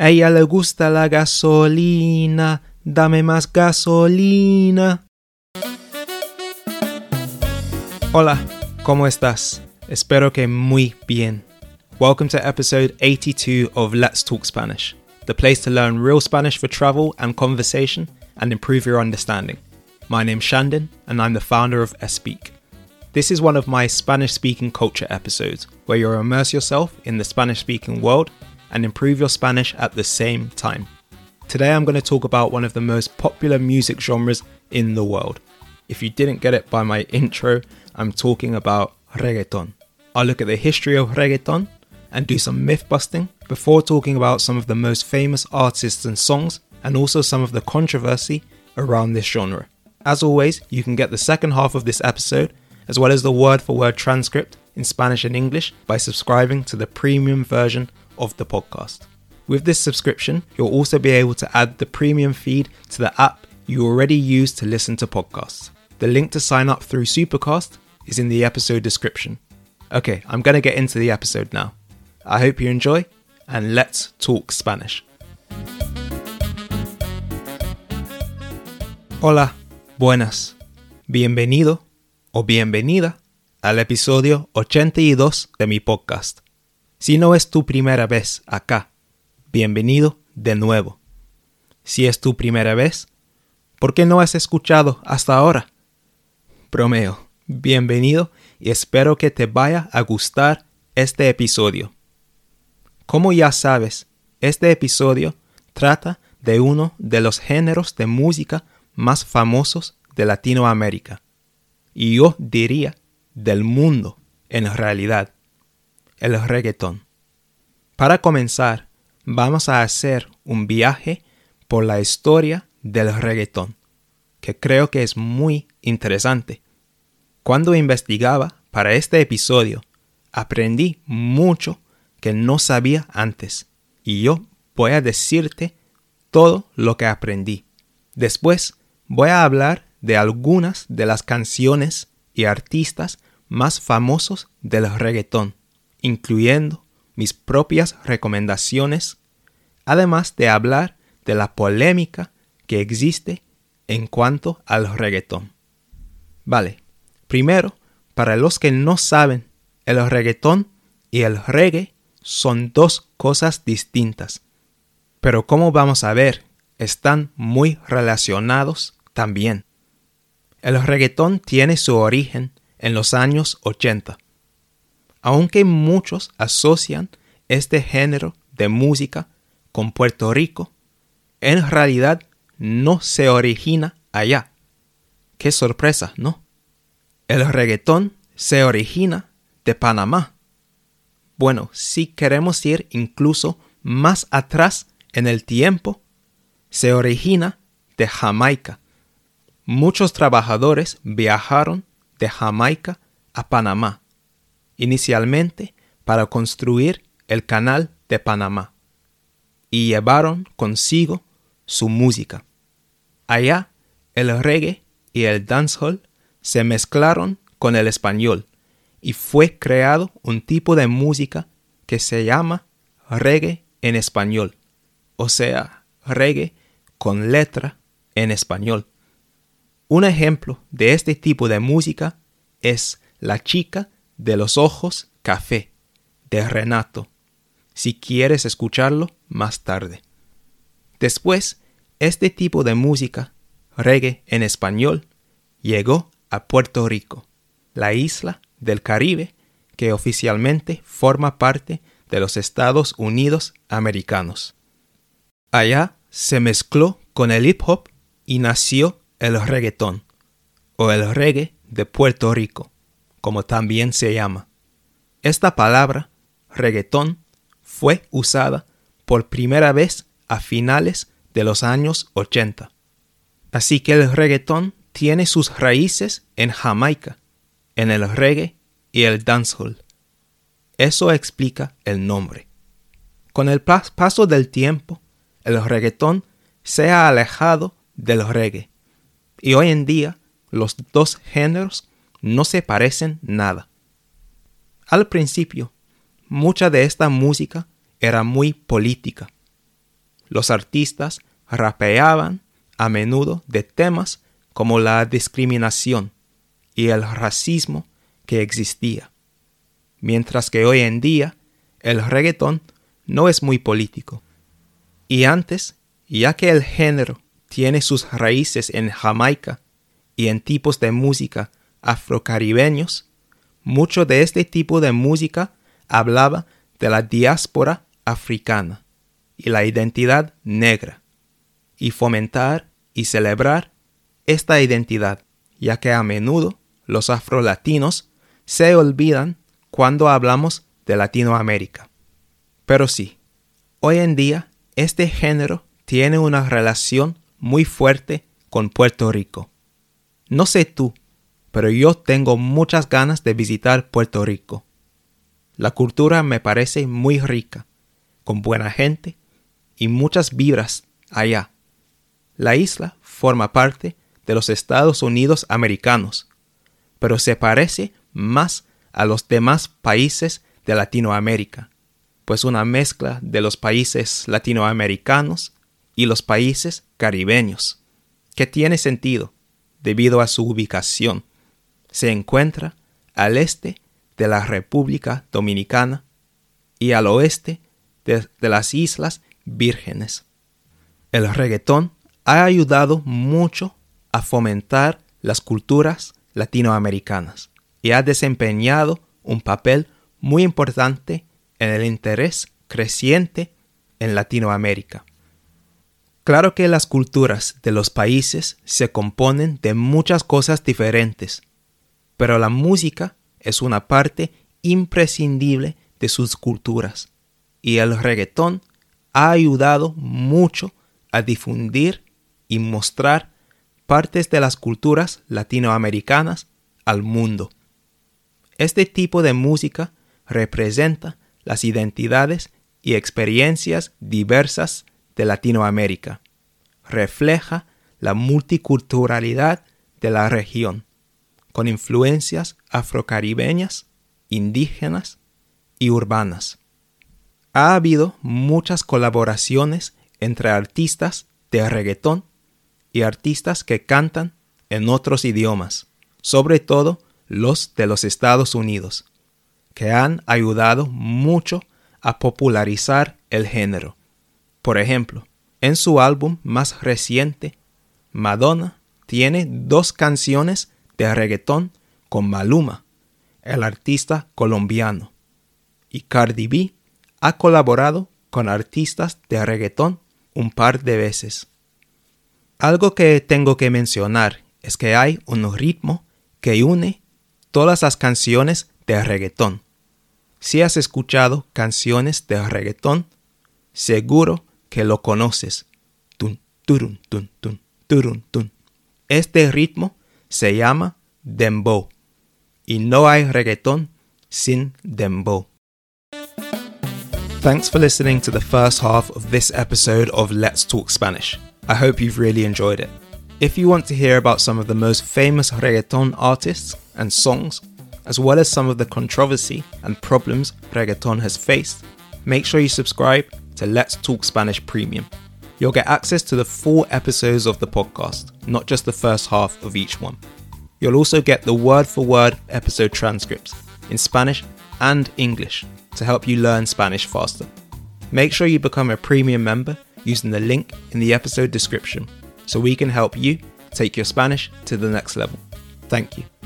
A ella le gusta la gasolina, dame más gasolina. Hola, ¿cómo estás? Espero que muy bien. Welcome to episode 82 of Let's Talk Spanish, the place to learn real Spanish for travel and conversation and improve your understanding. My name's Shandon, and I'm the founder of Espeak. This is one of my Spanish speaking culture episodes where you immerse yourself in the Spanish speaking world and improve your Spanish at the same time. Today I'm going to talk about one of the most popular music genres in the world. If you didn't get it by my intro, I'm talking about reggaeton. I'll look at the history of reggaeton and do some myth busting before talking about some of the most famous artists and songs and also some of the controversy around this genre. As always, you can get the second half of this episode as well as the word for word transcript in Spanish and English by subscribing to the premium version of the podcast. With this subscription, you'll also be able to add the premium feed to the app you already use to listen to podcasts. The link to sign up through Supercast is in the episode description. Okay, I'm going to get into the episode now. I hope you enjoy, and let's talk Spanish. Hola, buenas, bienvenido o bienvenida al episodio 82 de mi podcast. Si no es tu primera vez acá, bienvenido de nuevo. Si es tu primera vez, ¿por qué no has escuchado hasta ahora? Bromeo, bienvenido y espero que te vaya a gustar este episodio. Como ya sabes, este episodio trata de uno de los géneros de música más famosos de Latinoamérica. Y yo diría del mundo en realidad, el reggaetón. Para comenzar, vamos a hacer un viaje por la historia del reggaetón, que creo que es muy interesante. Cuando investigaba para este episodio, aprendí mucho que no sabía antes, y yo voy a decirte todo lo que aprendí. Después voy a hablar de algunas de las canciones y artistas más famosos del reggaetón, incluyendo mis propias recomendaciones, además de hablar de la polémica que existe en cuanto al reggaetón. Vale, primero, para los que no saben, el reggaetón y el reggae son dos cosas distintas. Pero como vamos a ver, están muy relacionados también. El reggaetón tiene su origen en los años 80. Aunque muchos asocian este género de música con Puerto Rico, en realidad no se origina allá. Qué sorpresa, ¿no? El reggaetón se origina de Panamá. Bueno, si queremos ir incluso más atrás en el tiempo, se origina de Jamaica muchos trabajadores viajaron de Jamaica a Panamá, inicialmente para construir el canal de Panamá, y llevaron consigo su música. Allá el reggae y el dancehall se mezclaron con el español y fue creado un tipo de música que se llama reggae en español, o sea, reggae con letra en español. Un ejemplo de este tipo de música es La chica de los ojos café de Renato, si quieres escucharlo más tarde. Después, este tipo de música, reggae en español, llegó a Puerto Rico, la isla del Caribe que oficialmente forma parte de los Estados Unidos americanos. Allá se mezcló con el hip hop y nació el reggaetón o el reggae de Puerto Rico, como también se llama. Esta palabra, reggaetón, fue usada por primera vez a finales de los años 80. Así que el reggaetón tiene sus raíces en Jamaica, en el reggae y el dancehall. Eso explica el nombre. Con el paso del tiempo, el reggaetón se ha alejado del reggae y hoy en día los dos géneros no se parecen nada. Al principio, mucha de esta música era muy política. los artistas rapeaban a menudo de temas como la discriminación y el racismo que existía, mientras que hoy en día el reggaetón no es muy político. Y antes, ya que el género tiene sus raíces en Jamaica y en tipos de música afrocaribeños, mucho de este tipo de música hablaba de la diáspora africana y la identidad negra, y fomentar y celebrar esta identidad, ya que a menudo los afrolatinos se olvidan cuando hablamos de Latinoamérica. Pero sí, hoy en día este género tiene una relación muy fuerte con Puerto Rico. No sé tú, pero yo tengo muchas ganas de visitar Puerto Rico. La cultura me parece muy rica, con buena gente y muchas vibras allá. La isla forma parte de los Estados Unidos americanos, pero se parece más a los demás países de Latinoamérica, pues una mezcla de los países latinoamericanos y los países caribeños, que tiene sentido debido a su ubicación. Se encuentra al este de la República Dominicana y al oeste de, las Islas Vírgenes. El reggaetón ha ayudado mucho a fomentar las culturas latinoamericanas y ha desempeñado un papel muy importante en el interés creciente en Latinoamérica. Claro que las culturas de los países se componen de muchas cosas diferentes, pero la música es una parte imprescindible de sus culturas y el reggaetón ha ayudado mucho a difundir y mostrar partes de las culturas latinoamericanas al mundo. Este tipo de música representa las identidades y experiencias diversas de Latinoamérica. Refleja la multiculturalidad de la región con influencias afrocaribeñas, indígenas y urbanas. Ha habido muchas colaboraciones entre artistas de reggaetón y artistas que cantan en otros idiomas, sobre todo los de los Estados Unidos, que han ayudado mucho a popularizar el género. Por ejemplo, en su álbum más reciente, Madonna tiene dos canciones de reggaetón con Maluma, el artista colombiano. Y Cardi B ha colaborado con artistas de reggaetón un par de veces. Algo que tengo que mencionar es que hay un ritmo que une todas las canciones de reggaetón. Si has escuchado canciones de reggaetón, seguro que lo conoces. Este ritmo se llama dembow. Y no hay reggaeton sin dembow. Thanks for listening to the first half of this episode of Let's Talk Spanish. I hope you've really enjoyed it. If you want to hear about some of the most famous reggaeton artists and songs, as well as some of the controversy and problems reggaeton has faced, make sure you subscribe to Let's Talk Spanish Premium. You'll get access to the full episodes of the podcast, not just the first half of each one. You'll also get the word for word episode transcripts in Spanish and English to help you learn Spanish faster. Make sure you become a premium member using the link in the episode description so we can help you take your Spanish to the next level. Thank you.